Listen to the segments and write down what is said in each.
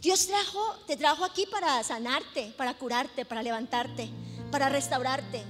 Dios trajo, te trajo aquí para sanarte, para curarte, para levantarte, para restaurarte.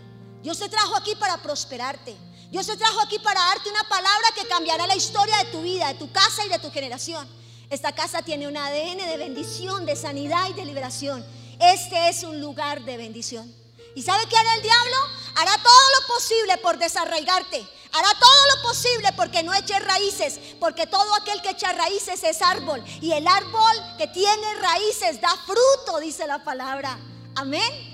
Dios te trajo aquí para prosperarte. Dios te trajo aquí para darte una palabra que cambiará la historia de tu vida, de tu casa y de tu generación. Esta casa tiene un ADN de bendición, de sanidad y de liberación. Este es un lugar de bendición. ¿Y sabe qué hará el diablo? Hará todo lo posible por desarraigarte. Hará todo lo posible porque no eches raíces, porque todo aquel que echa raíces es árbol. Y el árbol que tiene raíces da fruto, dice la palabra. Amén.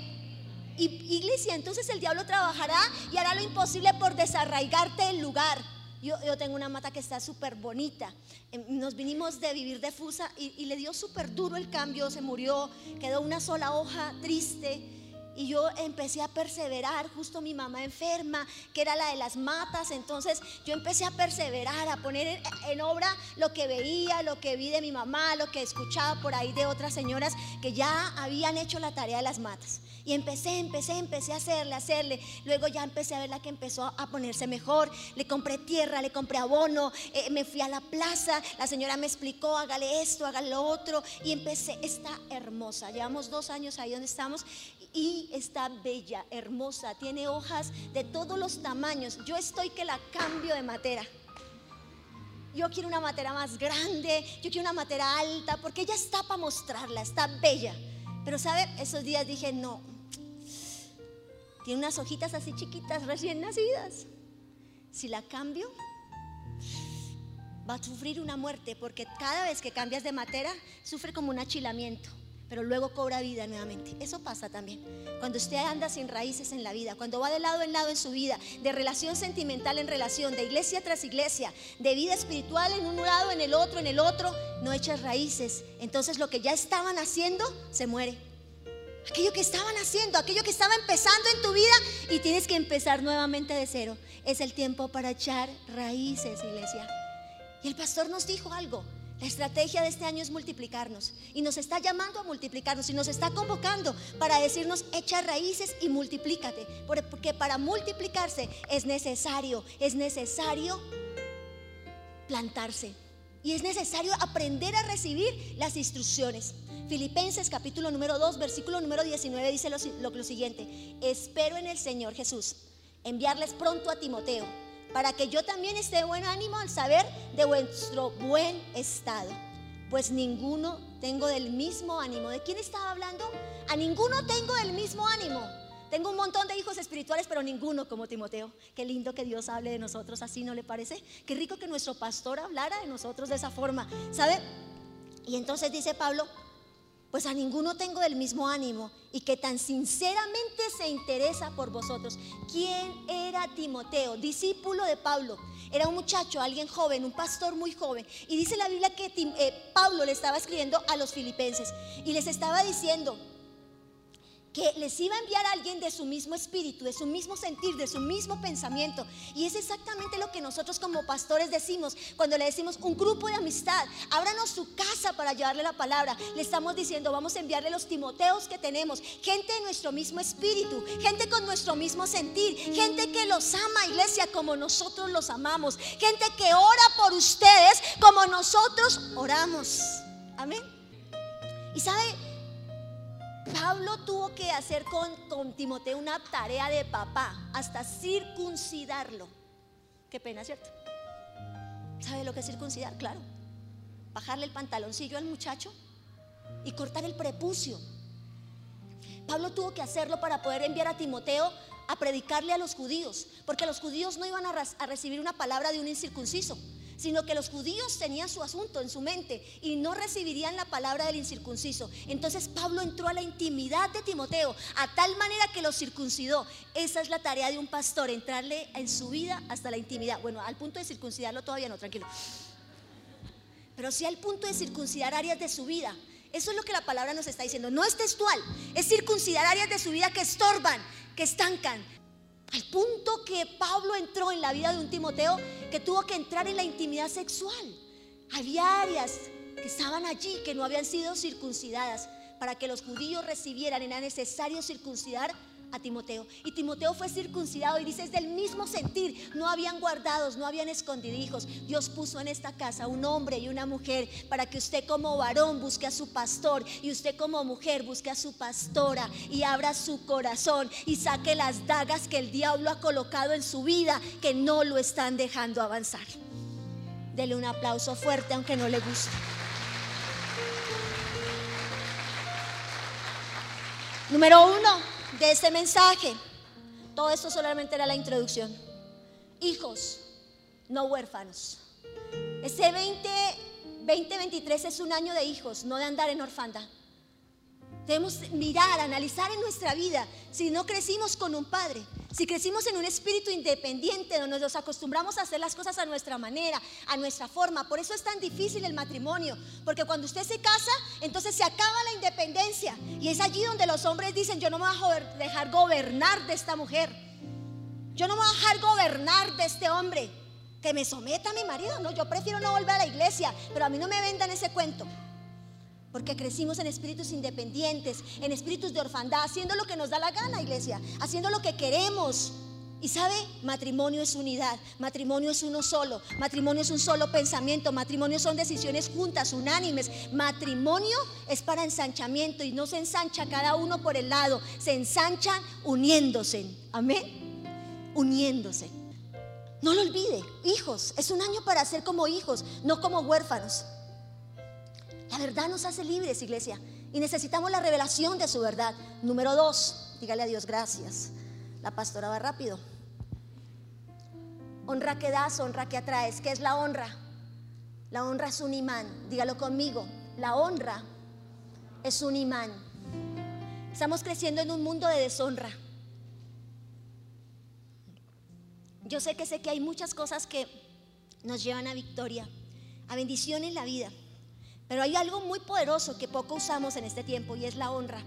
Y iglesia, entonces el diablo trabajará y hará lo imposible por desarraigarte el lugar. Yo, tengo una mata que está súper bonita. Em, nos vinimos de vivir de Fusa y, y le dio súper duro el cambio, se murió, quedó una sola hoja triste. Y yo empecé a perseverar, justo mi mamá enferma, que era la de las matas, entonces yo empecé a perseverar, a poner en, obra lo que veía, lo que vi de mi mamá, lo que escuchaba por ahí de otras señoras que ya habían hecho la tarea de las matas. Y empecé, empecé, empecé a hacerle, a hacerle. Luego ya empecé a ver la que empezó a ponerse mejor. Le compré tierra, le compré abono, eh, me fui a la plaza, la señora me explicó, hágale esto, hágale lo otro. Y empecé, está hermosa. Llevamos dos años ahí donde estamos y está bella, hermosa, tiene hojas de todos los tamaños. Yo estoy que la cambio de matera. Yo quiero una matera más grande, yo quiero una matera alta, porque ella está para mostrarla, está bella. Pero, ¿sabe? Esos días dije, no. Tiene unas hojitas así chiquitas, recién nacidas. Si la cambio, va a sufrir una muerte, porque cada vez que cambias de matera, sufre como un achilamiento pero luego cobra vida nuevamente. Eso pasa también. Cuando usted anda sin raíces en la vida, cuando va de lado en lado en su vida, de relación sentimental en relación, de iglesia tras iglesia, de vida espiritual en un lado, en el otro, en el otro, no echas raíces. Entonces lo que ya estaban haciendo se muere. Aquello que estaban haciendo, aquello que estaba empezando en tu vida y tienes que empezar nuevamente de cero. Es el tiempo para echar raíces, iglesia. Y el pastor nos dijo algo, la estrategia de este año es multiplicarnos y nos está llamando a multiplicarnos y nos está convocando para decirnos echa raíces y multiplícate, porque para multiplicarse es necesario, es necesario plantarse y es necesario aprender a recibir las instrucciones. Filipenses capítulo número 2, versículo número 19 dice lo, lo siguiente, espero en el Señor Jesús enviarles pronto a Timoteo para que yo también esté de buen ánimo al saber de vuestro buen estado. Pues ninguno tengo del mismo ánimo. ¿De quién estaba hablando? A ninguno tengo del mismo ánimo. Tengo un montón de hijos espirituales, pero ninguno como Timoteo. Qué lindo que Dios hable de nosotros así, ¿no le parece? Qué rico que nuestro pastor hablara de nosotros de esa forma. ¿Sabe? Y entonces dice Pablo, pues a ninguno tengo del mismo ánimo y que tan sinceramente se interesa por vosotros. ¿Quién era Timoteo? Discípulo de Pablo. Era un muchacho, alguien joven, un pastor muy joven. Y dice la Biblia que eh, Pablo le estaba escribiendo a los filipenses y les estaba diciendo, que les iba a enviar a alguien de su mismo espíritu, de su mismo sentir, de su mismo pensamiento. Y es exactamente lo que nosotros como pastores decimos cuando le decimos un grupo de amistad, ábranos su casa para llevarle la palabra. Le estamos diciendo, vamos a enviarle los Timoteos que tenemos, gente de nuestro mismo espíritu, gente con nuestro mismo sentir, gente que los ama, iglesia, como nosotros los amamos, gente que ora por ustedes como nosotros oramos. Amén. Y sabe, Pablo tuvo que hacer con, Timoteo una tarea de papá, hasta circuncidarlo. Qué pena, ¿cierto? ¿Sabe lo que es circuncidar? Claro. Bajarle el pantaloncillo al muchacho y cortar el prepucio. Pablo tuvo que hacerlo para poder enviar a Timoteo a predicarle a los judíos, porque los judíos no iban a, a recibir una palabra de un incircunciso sino que los judíos tenían su asunto en su mente y no recibirían la palabra del incircunciso. Entonces Pablo entró a la intimidad de Timoteo a tal manera que lo circuncidó. Esa es la tarea de un pastor, entrarle en su vida hasta la intimidad. Bueno, al punto de circuncidarlo todavía no, tranquilo. Pero sí al punto de circuncidar áreas de su vida. Eso es lo que la palabra nos está diciendo. No es textual, es circuncidar áreas de su vida que estorban, que estancan, al punto que Pablo entró en la vida de un Timoteo que tuvo que entrar en la intimidad sexual. Había áreas que estaban allí que no habían sido circuncidadas. Para que los judíos recibieran era necesario circuncidar a Timoteo. Y Timoteo fue circuncidado y dice, es del mismo sentir. No habían guardados, no habían escondidijos. Dios puso en esta casa un hombre y una mujer para que usted como varón busque a su pastor y usted como mujer busque a su pastora y abra su corazón y saque las dagas que el diablo ha colocado en su vida que no lo están dejando avanzar. Dele un aplauso fuerte aunque no le guste. Número uno de este mensaje. Todo esto solamente era la introducción. Hijos, no huérfanos. Este 20, 2023 es un año de hijos, no de andar en orfanda. Debemos mirar, analizar en nuestra vida si no crecimos con un padre, si crecimos en un espíritu independiente donde nos acostumbramos a hacer las cosas a nuestra manera, a nuestra forma. Por eso es tan difícil el matrimonio, porque cuando usted se casa, entonces se acaba la independencia. Y es allí donde los hombres dicen, yo no me voy a dejar gobernar de esta mujer. Yo no me voy a dejar gobernar de este hombre. Que me someta a mi marido. No, yo prefiero no volver a la iglesia, pero a mí no me vendan ese cuento porque crecimos en espíritus independientes, en espíritus de orfandad, haciendo lo que nos da la gana, iglesia, haciendo lo que queremos. Y sabe, matrimonio es unidad, matrimonio es uno solo, matrimonio es un solo pensamiento, matrimonio son decisiones juntas, unánimes, matrimonio es para ensanchamiento y no se ensancha cada uno por el lado, se ensanchan uniéndose, amén, uniéndose. No lo olvide, hijos, es un año para ser como hijos, no como huérfanos. La verdad nos hace libres, iglesia. Y necesitamos la revelación de su verdad. Número dos, dígale a Dios gracias. La pastora va rápido. Honra que das, honra que atraes. ¿Qué es la honra? La honra es un imán. Dígalo conmigo. La honra es un imán. Estamos creciendo en un mundo de deshonra. Yo sé que sé que hay muchas cosas que nos llevan a victoria, a bendición en la vida. Pero hay algo muy poderoso que poco usamos en este tiempo y es la honra.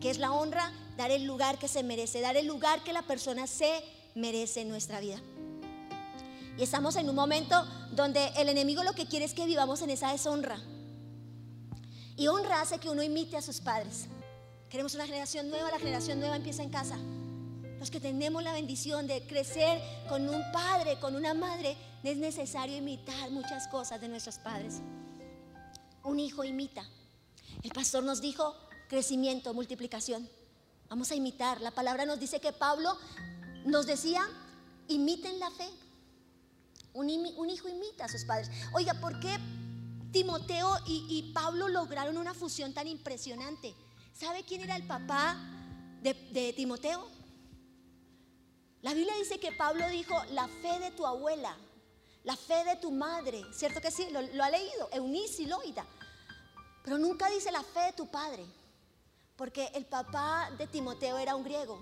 Que es la honra dar el lugar que se merece, dar el lugar que la persona se merece en nuestra vida. Y estamos en un momento donde el enemigo lo que quiere es que vivamos en esa deshonra. Y honra hace que uno imite a sus padres. Queremos una generación nueva, la generación nueva empieza en casa. Los que tenemos la bendición de crecer con un padre, con una madre, es necesario imitar muchas cosas de nuestros padres un hijo imita. El pastor nos dijo crecimiento, multiplicación. Vamos a imitar. La palabra nos dice que Pablo nos decía, imiten la fe. Un, hijo imita a sus padres. Oiga, ¿por qué Timoteo y, Pablo lograron una fusión tan impresionante? ¿Sabe quién era el papá de, Timoteo? La Biblia dice que Pablo dijo, la fe de tu abuela la fe de tu madre, ¿cierto que sí? Lo, ha leído, Eunice y Loida. Pero nunca dice la fe de tu padre, porque el papá de Timoteo era un griego.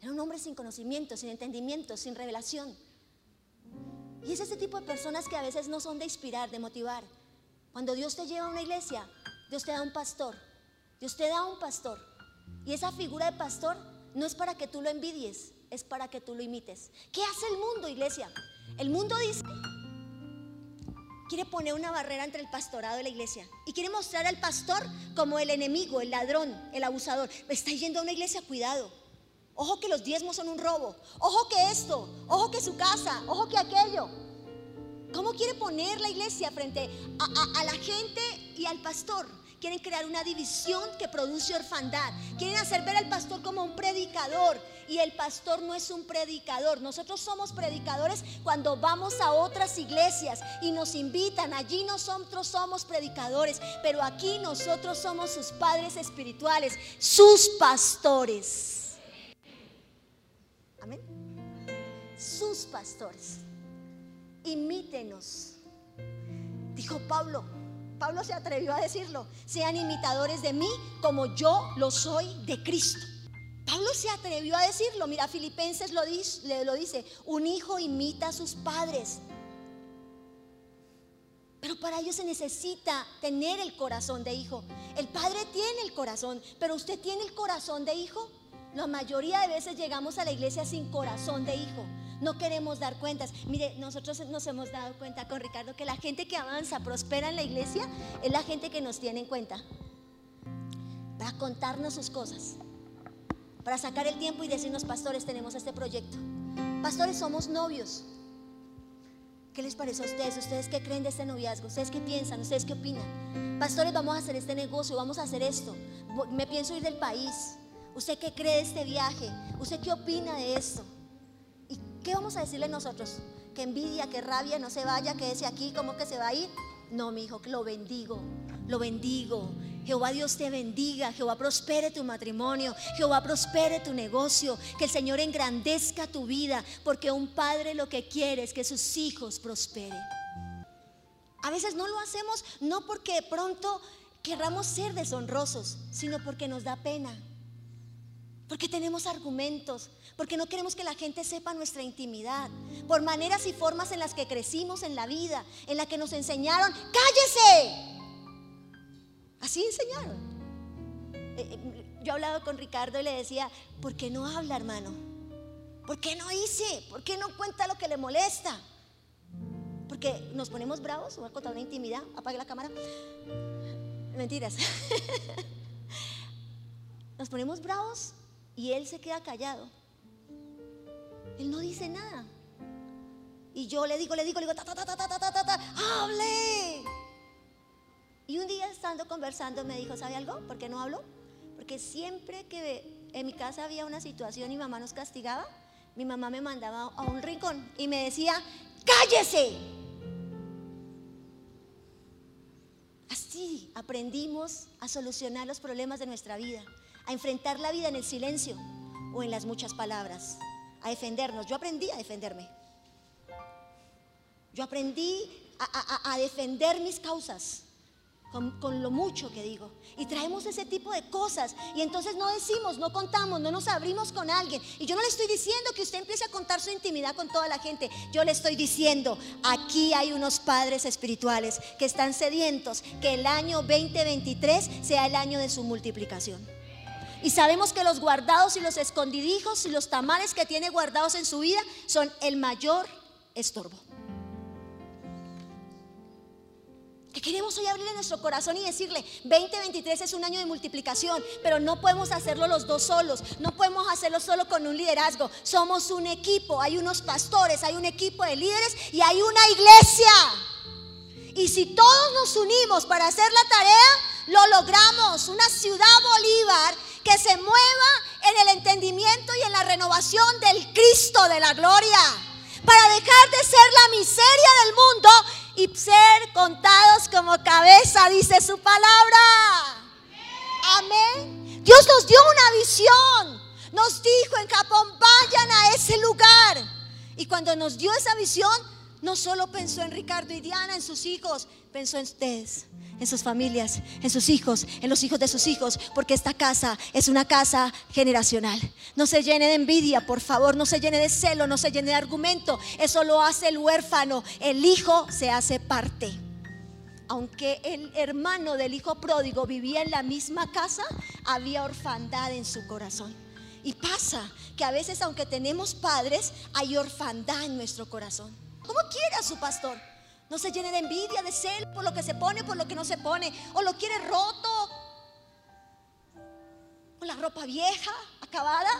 Era un hombre sin conocimiento, sin entendimiento, sin revelación. Y es ese tipo de personas que a veces no son de inspirar, de motivar. Cuando Dios te lleva a una iglesia, Dios te da un pastor. Dios te da un pastor. Y esa figura de pastor no es para que tú lo envidies, es para que tú lo imites. ¿Qué hace el mundo, iglesia? El mundo dice, quiere poner una barrera entre el pastorado y la iglesia. Y quiere mostrar al pastor como el enemigo, el ladrón, el abusador. Está yendo a una iglesia, cuidado. Ojo que los diezmos son un robo. Ojo que esto. Ojo que su casa. Ojo que aquello. ¿Cómo quiere poner la iglesia frente a, a la gente y al pastor? Quieren crear una división que produce orfandad. Quieren hacer ver al pastor como un predicador. Y el pastor no es un predicador. Nosotros somos predicadores cuando vamos a otras iglesias y nos invitan. Allí nosotros somos predicadores. Pero aquí nosotros somos sus padres espirituales, sus pastores. Amén. Sus pastores. Imítenos. Dijo Pablo, Pablo se atrevió a decirlo, sean imitadores de mí como yo lo soy de Cristo. Pablo se atrevió a decirlo, mira, Filipenses lo dice, lo dice, un hijo imita a sus padres. Pero para ello se necesita tener el corazón de hijo. El padre tiene el corazón, pero usted tiene el corazón de hijo. La mayoría de veces llegamos a la iglesia sin corazón de hijo. No queremos dar cuentas. Mire, nosotros nos hemos dado cuenta con Ricardo que la gente que avanza, prospera en la iglesia, es la gente que nos tiene en cuenta. Para contarnos sus cosas. para sacar el tiempo y decirnos, pastores, tenemos este proyecto. Pastores, somos novios. ¿Qué les parece a ustedes? ¿Ustedes qué creen de este noviazgo? ¿Ustedes qué piensan? ¿Ustedes qué opinan? Pastores, vamos a hacer este negocio, vamos a hacer esto. Me pienso ir del país. ¿Usted qué cree de este viaje? ¿Usted qué opina de esto? ¿Y qué vamos a decirle nosotros? Que envidia, que rabia, no se vaya, que ese aquí, ¿cómo que se va a ir? No, mi hijo, lo bendigo, lo bendigo. Jehová Dios te bendiga, Jehová prospere tu matrimonio, Jehová prospere tu negocio, que el Señor engrandezca tu vida, porque un padre lo que quiere es que sus hijos prosperen. A veces no lo hacemos no porque de pronto querramos ser deshonrosos, sino porque nos da pena. Porque tenemos argumentos, porque no queremos que la gente sepa nuestra intimidad, por maneras y formas en las que crecimos en la vida, en las que nos enseñaron, cállese. Así enseñaron. Eh, eh, yo hablaba con Ricardo y le decía, ¿por qué no habla, hermano? ¿Por qué no hice? ¿Por qué no cuenta lo que le molesta? Porque nos ponemos bravos, voy a contar una intimidad, apague la cámara. Mentiras. Nos ponemos bravos y él se queda callado. Él no dice nada. Y yo le digo, le digo, le digo, ta, ta, ta, ta, ta, ta, hable. Y un día estando conversando me dijo, ¿sabe algo? ¿Por qué no hablo? Porque siempre que en mi casa había una situación y mamá nos castigaba, mi mamá me mandaba a un rincón y me decía, cállese. Así aprendimos a solucionar los problemas de nuestra vida a enfrentar la vida en el silencio o en las muchas palabras, a defendernos. Yo aprendí a defenderme. Yo aprendí a, defender mis causas. Con, con, lo mucho que digo. Y traemos ese tipo de cosas. Y entonces no decimos, no contamos, no nos abrimos con alguien. Y yo no le estoy diciendo que usted empiece a contar su intimidad con toda la gente. Yo le estoy diciendo, aquí hay unos padres espirituales que están sedientos, que el año 2023 sea el año de su multiplicación. Y sabemos que los guardados y los escondidijos y los tamales que tiene guardados en su vida son el mayor estorbo. Que queremos hoy abrirle nuestro corazón y decirle, 2023 es un año de multiplicación, pero no podemos hacerlo los dos solos, no podemos hacerlo solo con un liderazgo. Somos un equipo, hay unos pastores, hay un equipo de líderes y hay una iglesia. Y si todos nos unimos para hacer la tarea, lo logramos. Una ciudad Bolívar que se mueva en el entendimiento y en la renovación del Cristo de la gloria. Para dejar de ser la miseria del mundo y ser contados como cabeza, dice su palabra. Amén. Dios nos dio una visión. Nos dijo en Japón, vayan a ese lugar. Y cuando nos dio esa visión, no solo pensó en Ricardo y Diana, en sus hijos, pensó en ustedes en sus familias, en sus hijos, en los hijos de sus hijos, porque esta casa es una casa generacional. No se llene de envidia, por favor, no se llene de celo, no se llene de argumento. Eso lo hace el huérfano. El hijo se hace parte. Aunque el hermano del hijo pródigo vivía en la misma casa, había orfandad en su corazón. Y pasa que a veces, aunque tenemos padres, hay orfandad en nuestro corazón. ¿Cómo quiere a su pastor? No se llene de envidia, de celo por lo que se pone, por lo que no se pone. O lo quiere roto. O la ropa vieja, acabada.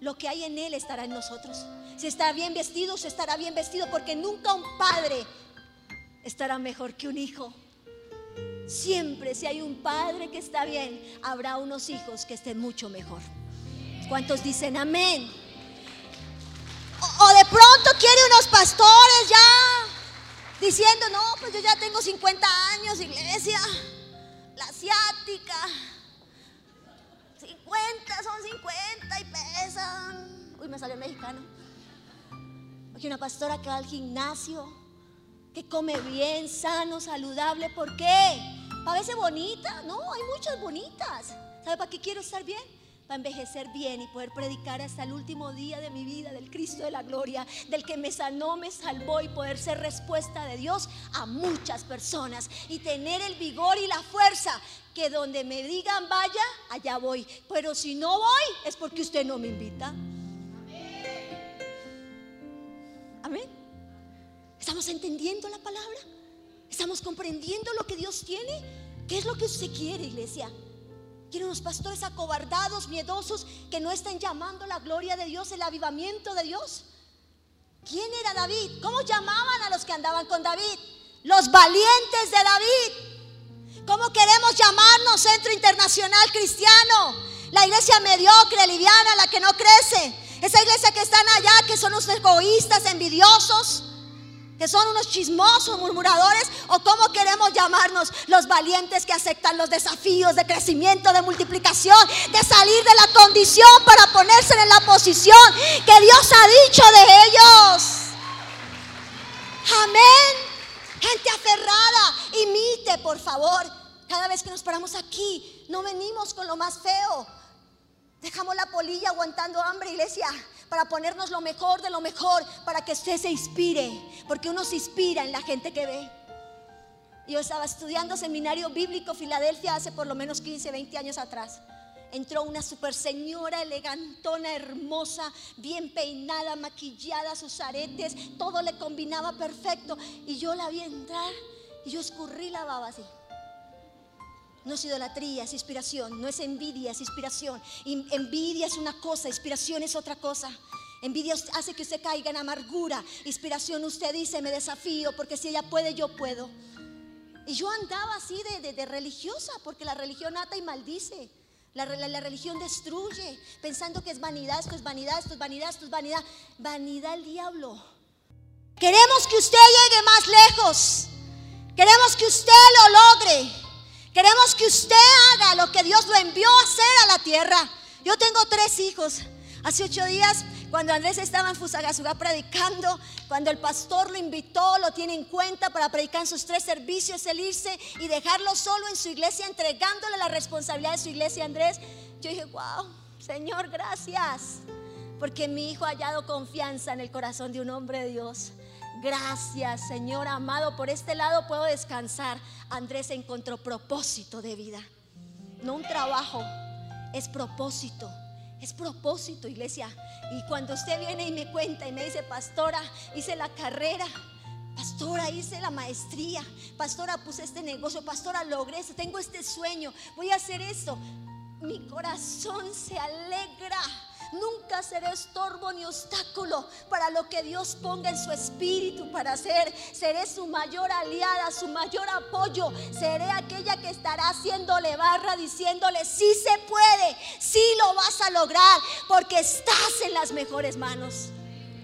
Lo que hay en él estará en nosotros. Si está bien vestido, se estará bien vestido. Porque nunca un padre estará mejor que un hijo. Siempre si hay un padre que está bien, habrá unos hijos que estén mucho mejor. ¿Cuántos dicen amén? Pronto quiere unos pastores ya diciendo, no, pues yo ya tengo 50 años, iglesia, la asiática. 50 son 50 y pesan. Uy, me salió el mexicano. Aquí una pastora que va al gimnasio, que come bien, sano, saludable. ¿Por qué? Para verse bonita. No, hay muchas bonitas. ¿Sabe para qué quiero estar bien? Envejecer bien y poder predicar hasta el último día de mi vida del Cristo de la gloria, del que me sanó, me salvó y poder ser respuesta de Dios a muchas personas y tener el vigor y la fuerza que donde me digan vaya, allá voy. Pero si no voy es porque usted no me invita. Amén. ¿Estamos entendiendo la palabra? ¿Estamos comprendiendo lo que Dios tiene? ¿Qué es lo que usted quiere, iglesia? Quiere unos pastores acobardados, miedosos, que no estén llamando la gloria de Dios, el avivamiento de Dios. ¿Quién era David? ¿Cómo llamaban a los que andaban con David? Los valientes de David. ¿Cómo queremos llamarnos Centro Internacional Cristiano? La iglesia mediocre, liviana, la que no crece. Esa iglesia que están allá, que son unos egoístas, envidiosos, que son unos chismosos, murmuradores, o cómo queremos llamarnos los valientes que aceptan los desafíos de crecimiento, de multiplicación, de salir de la condición para ponerse en la posición que Dios ha dicho de ellos. Amén. Gente aferrada, imite por favor. Cada vez que nos paramos aquí, no venimos con lo más feo. Dejamos la polilla aguantando hambre, iglesia, para ponernos lo mejor de lo mejor, para que usted se inspire, porque uno se inspira en la gente que ve. Yo estaba estudiando seminario bíblico Filadelfia hace por lo menos 15, 20 años atrás. Entró una super señora elegantona, hermosa, bien peinada, maquillada, sus aretes, todo le combinaba perfecto. Y yo la vi entrar y yo escurrí la baba así. No es idolatría, es inspiración. No es envidia, es inspiración. envidia es una cosa, inspiración es otra cosa. Envidia hace que usted caiga en amargura. Inspiración usted dice, me desafío, porque si ella puede, yo puedo. Y yo andaba así de, religiosa, porque la religión ata y maldice. La, la, religión destruye, pensando que es vanidad, esto es vanidad, esto es vanidad, esto es vanidad. Vanidad el diablo. Queremos que usted llegue más lejos. Queremos que usted lo logre. Queremos que usted haga lo que Dios lo envió a hacer a la tierra. Yo tengo tres hijos. Hace ocho días, cuando Andrés estaba en Fusagasugá predicando, cuando el pastor lo invitó, lo tiene en cuenta para predicar en sus tres servicios, el irse y dejarlo solo en su iglesia, entregándole la responsabilidad de su iglesia Andrés. Yo dije, wow, Señor, gracias. Porque mi hijo ha hallado confianza en el corazón de un hombre de Dios. Gracias, Señor amado. Por este lado puedo descansar. Andrés encontró propósito de vida. No un trabajo, es propósito. Es propósito, iglesia. Y cuando usted viene y me cuenta y me dice, pastora, hice la carrera, pastora, hice la maestría, pastora, puse este negocio, pastora, logré esto, tengo este sueño, voy a hacer esto. Mi corazón se alegra Nunca seré estorbo ni obstáculo para lo que Dios ponga en su espíritu para hacer. Seré su mayor aliada, su mayor apoyo. Seré aquella que estará haciéndole barra, diciéndole, sí se puede, sí lo vas a lograr, porque estás en las mejores manos.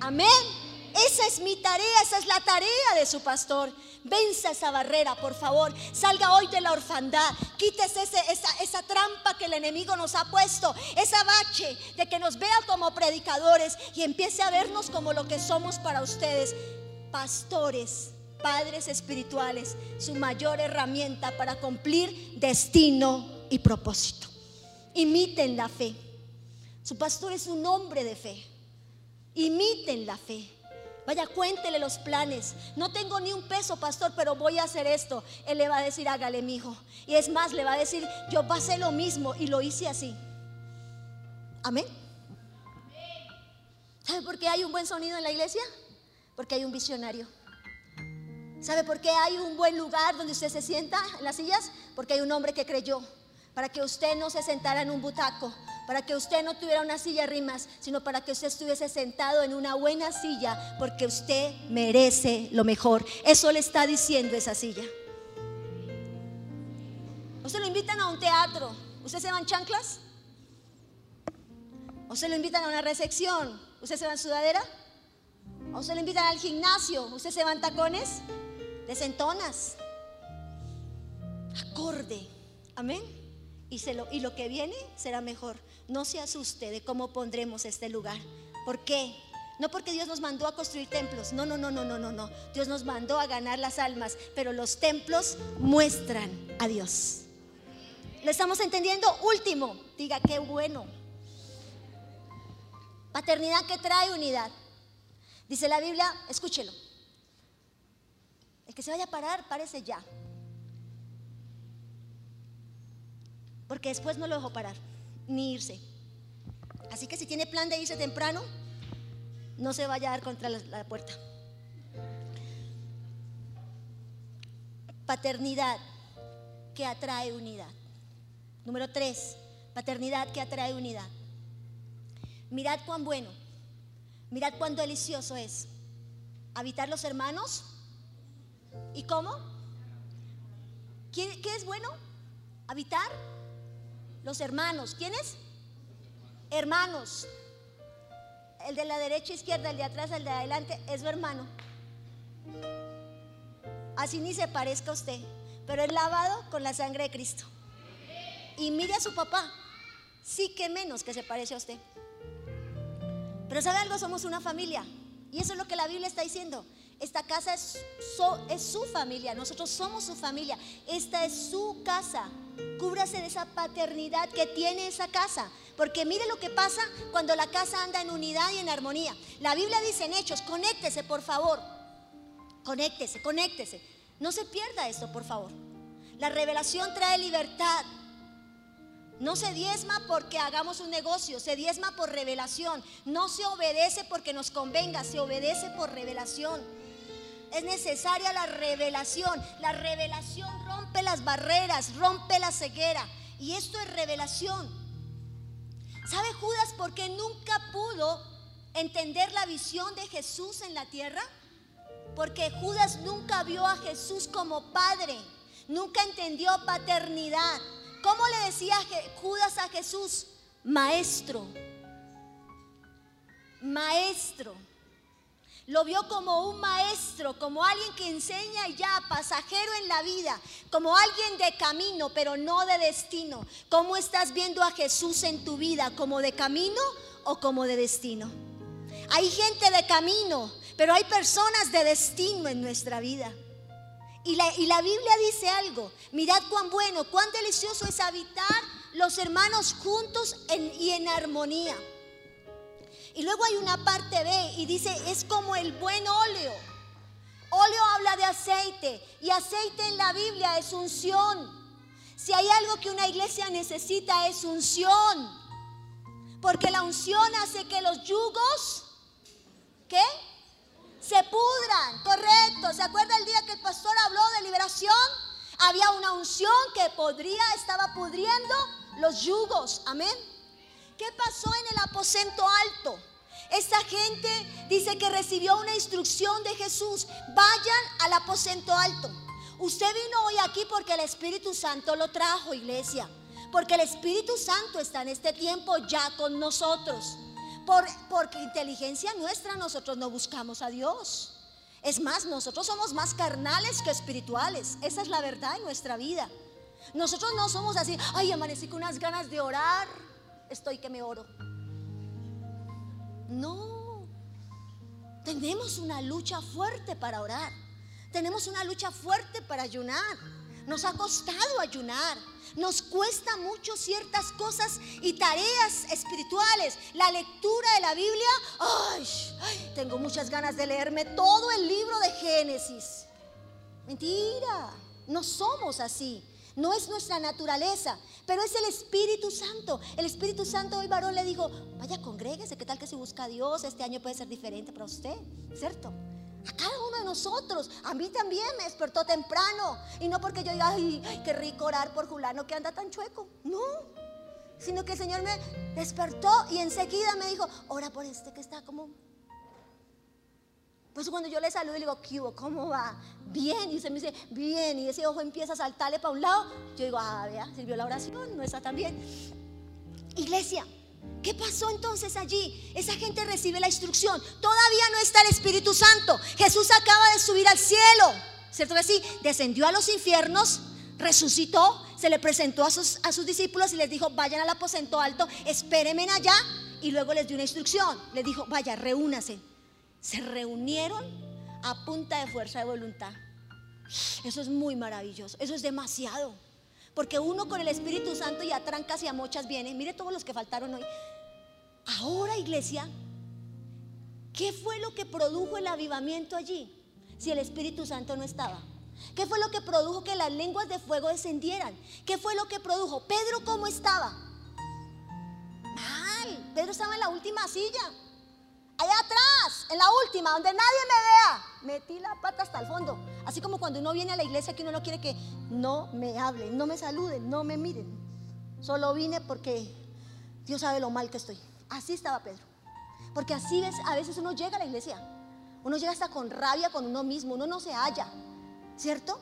Amén. Esa es mi tarea, esa es la tarea de su pastor. Venza esa barrera, por favor. Salga hoy de la orfandad. Quítese esa, esa trampa que el enemigo nos ha puesto. Esa bache de que nos vea como predicadores y empiece a vernos como lo que somos para ustedes. Pastores, padres espirituales. Su mayor herramienta para cumplir destino y propósito. Imiten la fe. Su pastor es un hombre de fe. Imiten la fe. Vaya, cuéntele los planes. No tengo ni un peso, pastor, pero voy a hacer esto. Él le va a decir, hágale, mi hijo. Y es más, le va a decir, yo pasé lo mismo y lo hice así. Amén. ¿Sabe por qué hay un buen sonido en la iglesia? Porque hay un visionario. ¿Sabe por qué hay un buen lugar donde usted se sienta en las sillas? Porque hay un hombre que creyó para que usted no se sentara en un butaco, para que usted no tuviera una silla rimas, sino para que usted estuviese sentado en una buena silla, porque usted merece lo mejor. Eso le está diciendo esa silla. ¿Usted lo invitan a un teatro? ¿Usted se va en chanclas? ¿O se lo invitan a una recepción? ¿Usted se va en sudadera? ¿O se lo invitan al gimnasio? ¿Usted se va en tacones? Desentonas. Acorde. Amén y, lo, que viene será mejor. No se asuste de cómo pondremos este lugar. ¿Por qué? No porque Dios nos mandó a construir templos. No, no, no, no, no, no, no. Dios nos mandó a ganar las almas, pero los templos muestran a Dios. ¿Lo estamos entendiendo? Último, diga qué bueno. Paternidad que trae unidad. Dice la Biblia, escúchelo. El que se vaya a parar, párese ya. Porque después no lo dejo parar, ni irse. Así que si tiene plan de irse temprano, no se vaya a dar contra la, puerta. Paternidad que atrae unidad. Número tres, paternidad que atrae unidad. Mirad cuán bueno, mirad cuán delicioso es habitar los hermanos. ¿Y cómo? ¿Qué, qué es bueno? Habitar los hermanos. ¿Quiénes? Hermanos. El de la derecha, izquierda, el de atrás, el de adelante, es su hermano. Así ni se parezca a usted, pero es lavado con la sangre de Cristo. Y mire a su papá, sí que menos que se parece a usted. Pero ¿sabe algo? Somos una familia. Y eso es lo que la Biblia está diciendo. Esta casa es, es su familia, nosotros somos su familia. Esta es su casa. Cúbrase de esa paternidad que tiene esa casa. Porque mire lo que pasa cuando la casa anda en unidad y en armonía. La Biblia dice en Hechos, conéctese por favor. Conéctese, conéctese. No se pierda esto, por favor. La revelación trae libertad. No se diezma porque hagamos un negocio, se diezma por revelación. No se obedece porque nos convenga, se obedece por revelación. Es necesaria la revelación. La revelación rompe las barreras, rompe la ceguera. Y esto es revelación. ¿Sabe Judas por qué nunca pudo entender la visión de Jesús en la tierra? Porque Judas nunca vio a Jesús como padre, nunca entendió paternidad. ¿Cómo le decía Judas a Jesús? Maestro, maestro. Lo vio como un maestro, como alguien que enseña ya, pasajero en la vida, como alguien de camino, pero no de destino. ¿Cómo estás viendo a Jesús en tu vida? ¿Como de camino o como de destino? Hay gente de camino, pero hay personas de destino en nuestra vida. Y la, y la, Biblia dice algo, mirad cuán bueno, cuán delicioso es habitar los hermanos juntos y en armonía. Y luego hay una parte B y dice, es como el buen óleo. Óleo habla de aceite y aceite en la Biblia es unción. Si hay algo que una iglesia necesita es unción. Porque la unción hace que los yugos, ¿qué? Se pudran, correcto. ¿Se acuerda el día que el pastor habló de liberación? Había una unción que podría, estaba pudriendo los yugos. Amén. ¿Qué pasó en el aposento alto? Esta gente dice que recibió una instrucción de Jesús. Vayan al aposento alto. Usted vino hoy aquí porque el Espíritu Santo lo trajo, iglesia. Porque el Espíritu Santo está en este tiempo ya con nosotros. Por, porque inteligencia nuestra nosotros no buscamos a Dios. Es más, nosotros somos más carnales que espirituales. Esa es la verdad en nuestra vida. Nosotros no somos así, ay, amanecí con unas ganas de orar estoy que me oro. No. Tenemos una lucha fuerte para orar. Tenemos una lucha fuerte para ayunar. Nos ha costado ayunar. Nos cuesta mucho ciertas cosas y tareas espirituales. La lectura de la Biblia. Ay, tengo muchas ganas de leerme todo el libro de Génesis. Mentira. No somos así. No es nuestra naturaleza, pero es el Espíritu Santo. El Espíritu Santo hoy varón le dijo, vaya, congréguese, ¿qué tal que si busca a Dios? Este año puede ser diferente para usted, ¿cierto? A cada uno de nosotros, a mí también me despertó temprano. Y no porque yo diga, ay, qué rico orar por Julano que anda tan chueco. No, sino que el Señor me despertó y enseguida me dijo, ora por este que está como pues cuando yo le saludo y le digo, ¿cómo va? Bien. Y se me dice, bien. Y ese ojo empieza a saltarle para un lado. Yo digo, ah, vea, sirvió la oración, no está tan bien. Iglesia, ¿qué pasó entonces allí? Esa gente recibe la instrucción. Todavía no está el Espíritu Santo. Jesús acaba de subir al cielo. ¿Cierto que sí? Descendió a los infiernos, resucitó, se le presentó a sus, a sus discípulos y les dijo, vayan al aposento alto, espérenme allá. Y luego les dio una instrucción. Les dijo, vaya, reúnase se reunieron a punta de fuerza de voluntad. Eso es muy maravilloso, eso es demasiado. Porque uno con el Espíritu Santo y a trancas y a mochas viene. Mire todos los que faltaron hoy. Ahora, iglesia, ¿qué fue lo que produjo el avivamiento allí? Si el Espíritu Santo no estaba. ¿Qué fue lo que produjo que las lenguas de fuego descendieran? ¿Qué fue lo que produjo? Pedro, ¿cómo estaba? Mal. Pedro estaba en la última silla. Allá atrás, en la última, donde nadie me vea. Metí la pata hasta el fondo. Así como cuando uno viene a la iglesia que uno no quiere que no me hablen, no me saluden, no me miren. Solo vine porque Dios sabe lo mal que estoy. Así estaba Pedro. Porque así ves, a veces uno llega a la iglesia. Uno llega hasta con rabia con uno mismo. Uno no se halla. ¿Cierto?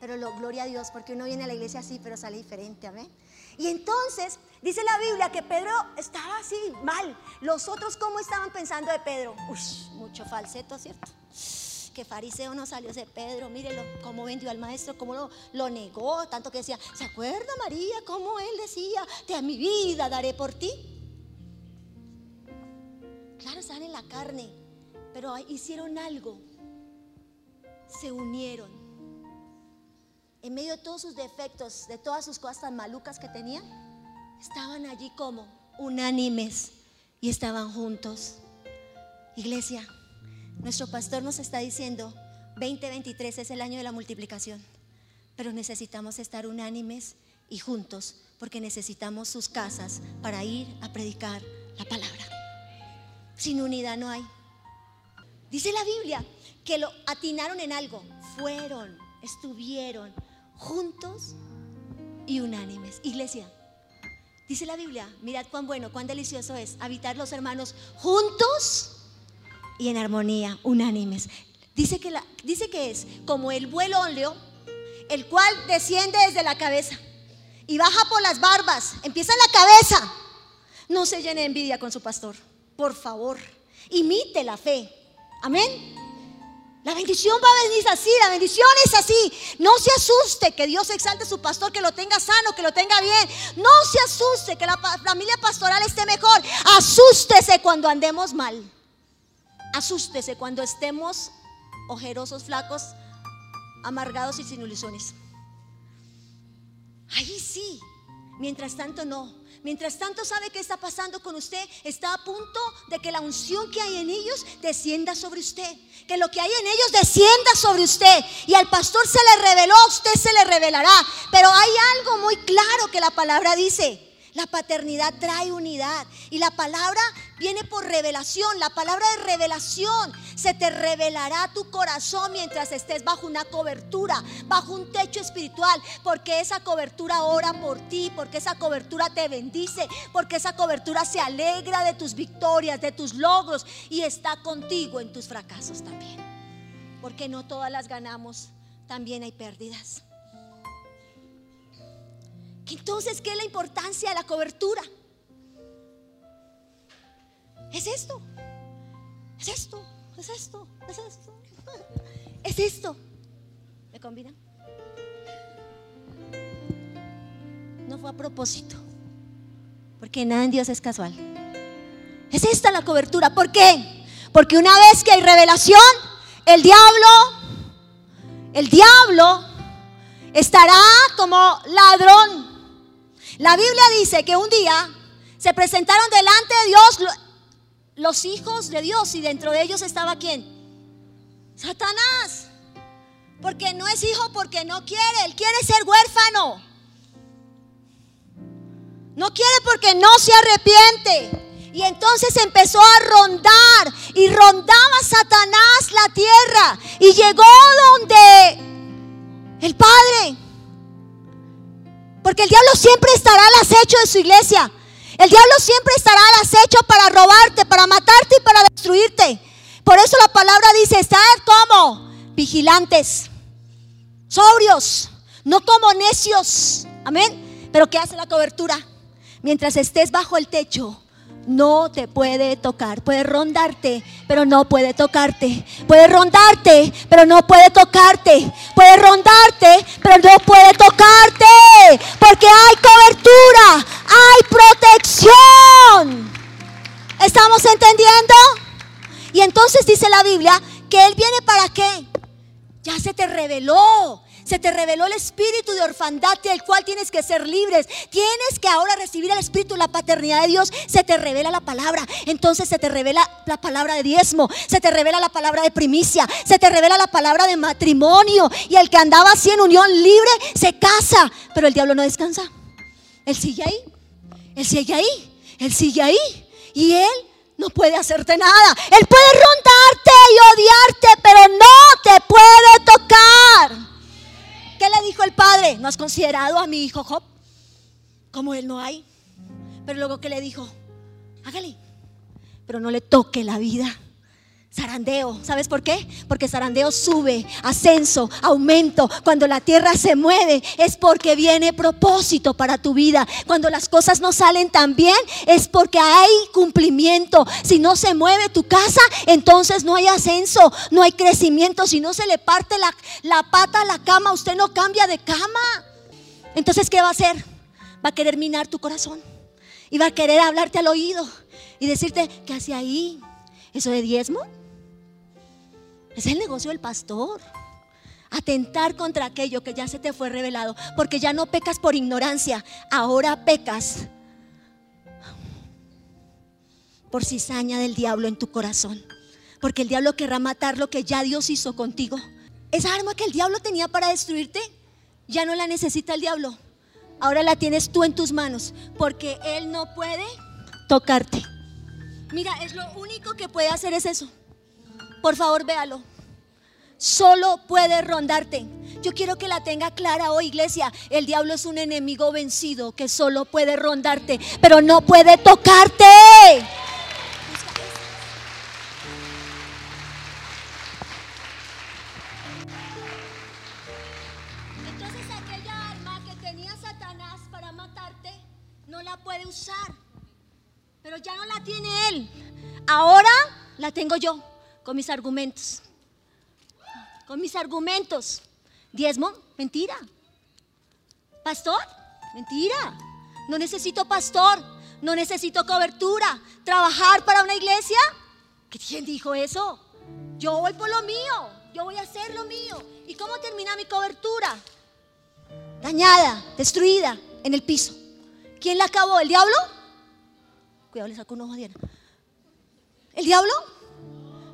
Pero lo, gloria a Dios, porque uno viene a la iglesia así, pero sale diferente. Amén. Y entonces dice la Biblia que Pedro estaba así mal. Los otros, ¿cómo estaban pensando de Pedro? Uy, mucho falseto, ¿cierto? Que fariseo no salió ese Pedro, mírelo cómo vendió al maestro, cómo lo, negó, tanto que decía, ¿se acuerda María cómo él decía, te a mi vida daré por ti? Claro, estaban en la carne, pero hicieron algo, se unieron. En medio de todos sus defectos, de todas sus cosas tan malucas que tenían, estaban allí como unánimes y estaban juntos. Iglesia, nuestro pastor nos está diciendo, 2023 es el año de la multiplicación, pero necesitamos estar unánimes y juntos, porque necesitamos sus casas para ir a predicar la palabra. Sin unidad no hay. Dice la Biblia que lo atinaron en algo, fueron, estuvieron juntos y unánimes. Iglesia, dice la Biblia, mirad cuán bueno, cuán delicioso es habitar los hermanos juntos y en armonía, unánimes. Dice que, dice que es como el vuelo óleo, el cual desciende desde la cabeza y baja por las barbas, empieza en la cabeza. No se llene de envidia con su pastor, por favor. Imite la fe. Amén. La bendición va a venir así, la bendición es así. No se asuste que Dios exalte a su pastor, que lo tenga sano, que lo tenga bien. No se asuste que la familia pastoral esté mejor. Asústese cuando andemos mal. Asústese cuando estemos ojerosos, flacos, amargados y sin ilusiones. Ahí sí. Mientras tanto no. Mientras tanto sabe qué está pasando con usted. Está a punto de que la unción que hay en ellos descienda sobre usted. Que lo que hay en ellos descienda sobre usted. Y al pastor se le reveló, a usted se le revelará. Pero hay algo muy claro que la palabra dice. La paternidad trae unidad. Y la palabra viene por revelación. La palabra de revelación se te revelará tu corazón mientras estés bajo una cobertura, bajo un techo espiritual. Porque esa cobertura ora por ti, porque esa cobertura te bendice, porque esa cobertura se alegra de tus victorias, de tus logros y está contigo en tus fracasos también. Porque no todas las ganamos, también hay pérdidas. Entonces, ¿qué es la importancia de la cobertura? Es esto, es esto, es esto, es esto, es esto. ¿Me convidan? No fue a propósito, porque nada en Dios es casual. Es esta la cobertura. ¿Por qué? Porque una vez que hay revelación, el diablo, el diablo estará como ladrón la Biblia dice que un día se presentaron delante de Dios los hijos de Dios y dentro de ellos estaba quién? Satanás. Porque no es hijo porque no quiere, él quiere ser huérfano. No quiere porque no se arrepiente. Y entonces empezó a rondar y rondaba Satanás la tierra y llegó donde el Padre. Porque el diablo siempre estará al acecho de su iglesia. El diablo siempre estará al acecho para robarte, para matarte y para destruirte. Por eso la palabra dice, estad como vigilantes, sobrios, no como necios. Amén. Pero ¿qué hace la cobertura? Mientras estés bajo el techo, no te puede tocar. Puede rondarte, pero no puede tocarte. Puede rondarte, pero no puede tocarte. Puede rondarte, pero no puede tocarte. Porque hay cobertura, hay protección. ¿Estamos entendiendo? Y entonces dice la Biblia que Él viene para qué. Ya se te reveló se te reveló el espíritu de orfandad del cual tienes que ser libres. Tienes que ahora recibir el espíritu, la paternidad de Dios. Se te revela la palabra. Entonces se te revela la palabra de diezmo. Se te revela la palabra de primicia. Se te revela la palabra de matrimonio. Y el que andaba así en unión libre se casa. Pero el diablo no descansa. Él sigue ahí. Él sigue ahí. Él sigue ahí. Y él no puede hacerte nada. Él puede rondarte y odiarte, pero no te puede tocar. ¿Qué le dijo el padre? ¿No has considerado a mi hijo Job? como él no hay. Pero luego que le dijo, hágale, pero no le toque la vida. Zarandeo, ¿sabes por qué? Porque zarandeo sube, ascenso, aumento. Cuando la tierra se mueve es porque viene propósito para tu vida. Cuando las cosas no salen tan bien es porque hay cumplimiento. Si no se mueve tu casa, entonces no hay ascenso, no hay crecimiento. Si no se le parte la, la pata a la cama, usted no cambia de cama. Entonces, ¿qué va a hacer? Va a querer minar tu corazón y va a querer hablarte al oído y decirte, ¿qué hace ahí? ¿Eso de diezmo? Es el negocio del pastor. Atentar contra aquello que ya se te fue revelado. Porque ya no pecas por ignorancia. Ahora pecas por cizaña del diablo en tu corazón. Porque el diablo querrá matar lo que ya Dios hizo contigo. Esa arma que el diablo tenía para destruirte, ya no la necesita el diablo. Ahora la tienes tú en tus manos. Porque él no puede tocarte. Mira, es lo único que puede hacer es eso. Por favor, véalo. Solo puede rondarte. Yo quiero que la tenga clara hoy, iglesia. El diablo es un enemigo vencido que solo puede rondarte, pero no puede tocarte. Entonces aquella arma que tenía Satanás para matarte, no la puede usar. Pero ya no la tiene él. Ahora la tengo yo con mis argumentos. Con mis argumentos. Diezmo, mentira. Pastor, mentira. No necesito pastor, no necesito cobertura. Trabajar para una iglesia. ¿Quién dijo eso? Yo voy por lo mío, yo voy a hacer lo mío. ¿Y cómo termina mi cobertura? Dañada, destruida, en el piso. ¿Quién la acabó? ¿El diablo? Cuidado, le saco un ojo a Diana. ¿El diablo?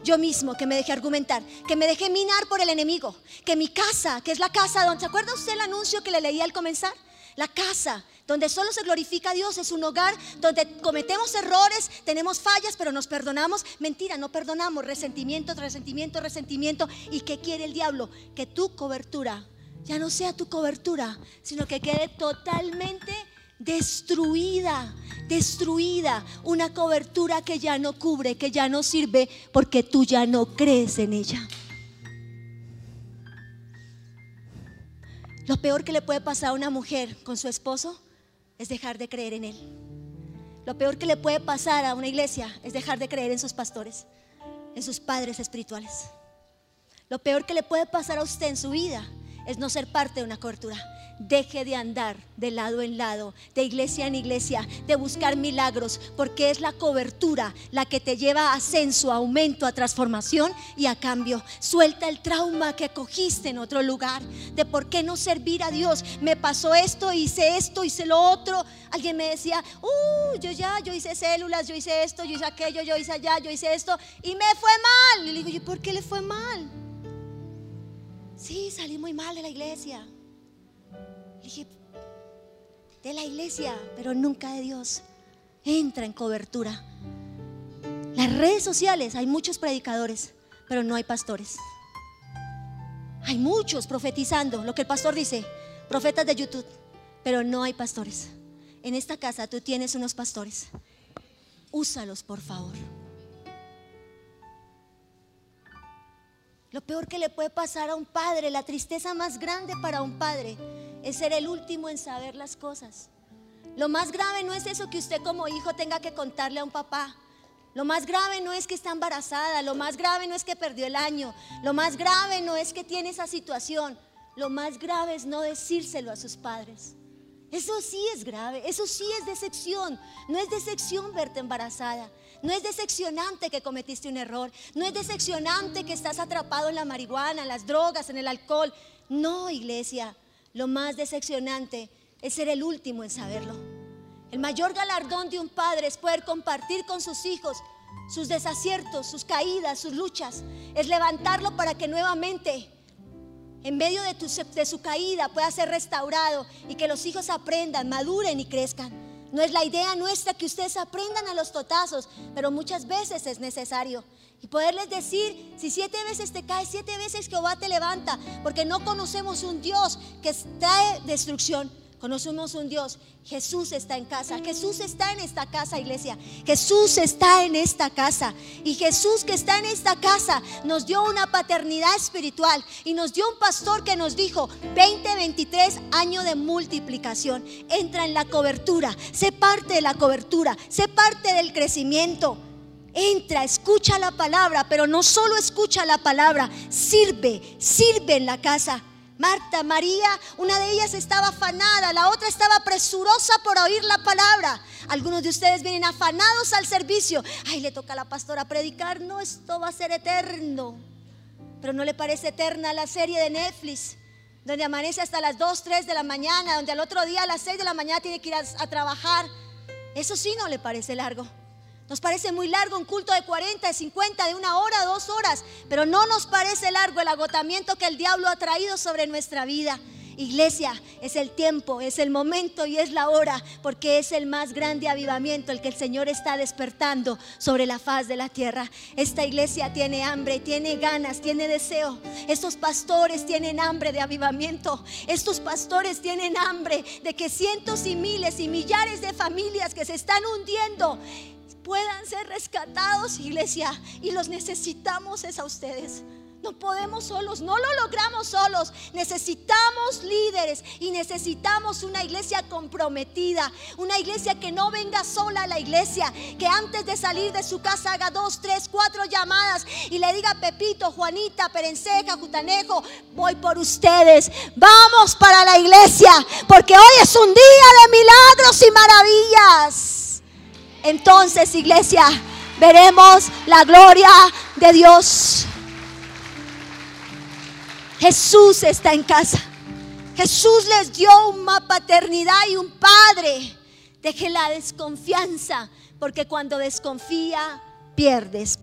Yo mismo, que me dejé argumentar, que me dejé minar por el enemigo, que mi casa, que es la casa donde, ¿se acuerda usted el anuncio que le leí al comenzar? La casa donde solo se glorifica a Dios es un hogar donde cometemos errores, tenemos fallas, pero nos perdonamos. Mentira, no perdonamos. Resentimiento, resentimiento, resentimiento. ¿Y qué quiere el diablo? Que tu cobertura ya no sea tu cobertura, sino que quede totalmente destruida, destruida, una cobertura que ya no cubre, que ya no sirve porque tú ya no crees en ella. Lo peor que le puede pasar a una mujer con su esposo es dejar de creer en él. Lo peor que le puede pasar a una iglesia es dejar de creer en sus pastores, en sus padres espirituales. Lo peor que le puede pasar a usted en su vida es no ser parte de una cobertura. Deje de andar de lado en lado, de iglesia en iglesia, de buscar milagros, porque es la cobertura la que te lleva a ascenso, a aumento, a transformación y a cambio. Suelta el trauma que cogiste en otro lugar, de por qué no servir a Dios. Me pasó esto, hice esto, hice lo otro. Alguien me decía, uh, yo ya, yo hice células, yo hice esto, yo hice aquello, yo hice allá, yo hice esto, y me fue mal. Y le digo, ¿y por qué le fue mal? Sí, salí muy mal de la iglesia. De la iglesia, pero nunca de Dios. Entra en cobertura. Las redes sociales, hay muchos predicadores, pero no hay pastores. Hay muchos profetizando, lo que el pastor dice, profetas de YouTube, pero no hay pastores. En esta casa tú tienes unos pastores. Úsalos, por favor. Lo peor que le puede pasar a un padre, la tristeza más grande para un padre, es ser el último en saber las cosas. Lo más grave no es eso que usted como hijo tenga que contarle a un papá. Lo más grave no es que está embarazada, lo más grave no es que perdió el año, lo más grave no es que tiene esa situación, lo más grave es no decírselo a sus padres. Eso sí es grave, eso sí es decepción. No es decepción verte embarazada, no es decepcionante que cometiste un error. No es decepcionante que estás atrapado en la marihuana, en las drogas, en el alcohol. No, iglesia. Lo más decepcionante es ser el último en saberlo. El mayor galardón de un padre es poder compartir con sus hijos sus desaciertos, sus caídas, sus luchas. Es levantarlo para que nuevamente, en medio de, su caída, pueda ser restaurado y que los hijos aprendan, maduren y crezcan. No es la idea nuestra que ustedes aprendan a los totazos, pero muchas veces es necesario. Y poderles decir, si siete veces te caes, siete veces Jehová te levanta, porque no conocemos un Dios que trae destrucción, Conocemos un Dios. Jesús está en casa. Jesús está en esta casa, iglesia. Jesús está en esta casa. Y Jesús que está en esta casa nos dio una paternidad espiritual y nos dio un pastor que nos dijo 2023 año de multiplicación. Entra en la cobertura. Sé parte de la cobertura. Sé parte del crecimiento. Entra, escucha la palabra, pero no solo escucha la palabra, sirve, sirve en la casa. Marta, María, una de ellas estaba afanada, la otra estaba presurosa por oír la palabra. Algunos de ustedes vienen afanados al servicio. Ay, le toca a la pastora predicar. No, esto va a ser eterno. Pero no le parece eterna la serie de Netflix, donde amanece hasta las 2, 3 de la mañana, donde al otro día a las 6 de la mañana tiene que ir a, a trabajar. Eso sí no le parece largo. Nos parece muy largo un culto de 40, de 50, de una hora, dos horas, pero no nos parece largo el agotamiento que el diablo ha traído sobre nuestra vida. Iglesia, es el tiempo, es el momento y es la hora, porque es el más grande avivamiento, el que el Señor está despertando sobre la faz de la tierra. Esta iglesia tiene hambre, tiene ganas, tiene deseo. Estos pastores tienen hambre de avivamiento. Estos pastores tienen hambre de que cientos y miles y millares de familias que se están hundiendo puedan ser rescatados, iglesia. Y los necesitamos es a ustedes. No podemos solos, no lo logramos solos. Necesitamos líderes y necesitamos una iglesia comprometida. Una iglesia que no venga sola a la iglesia. Que antes de salir de su casa haga dos, tres, cuatro llamadas y le diga Pepito, Juanita, Perenceja, Jutanejo, voy por ustedes. Vamos para la iglesia porque hoy es un día de milagros y maravillas entonces, iglesia, veremos la gloria de Dios. Jesús está en casa. Jesús les dio una paternidad y un padre. Deje la desconfianza, porque cuando desconfía, pierdes.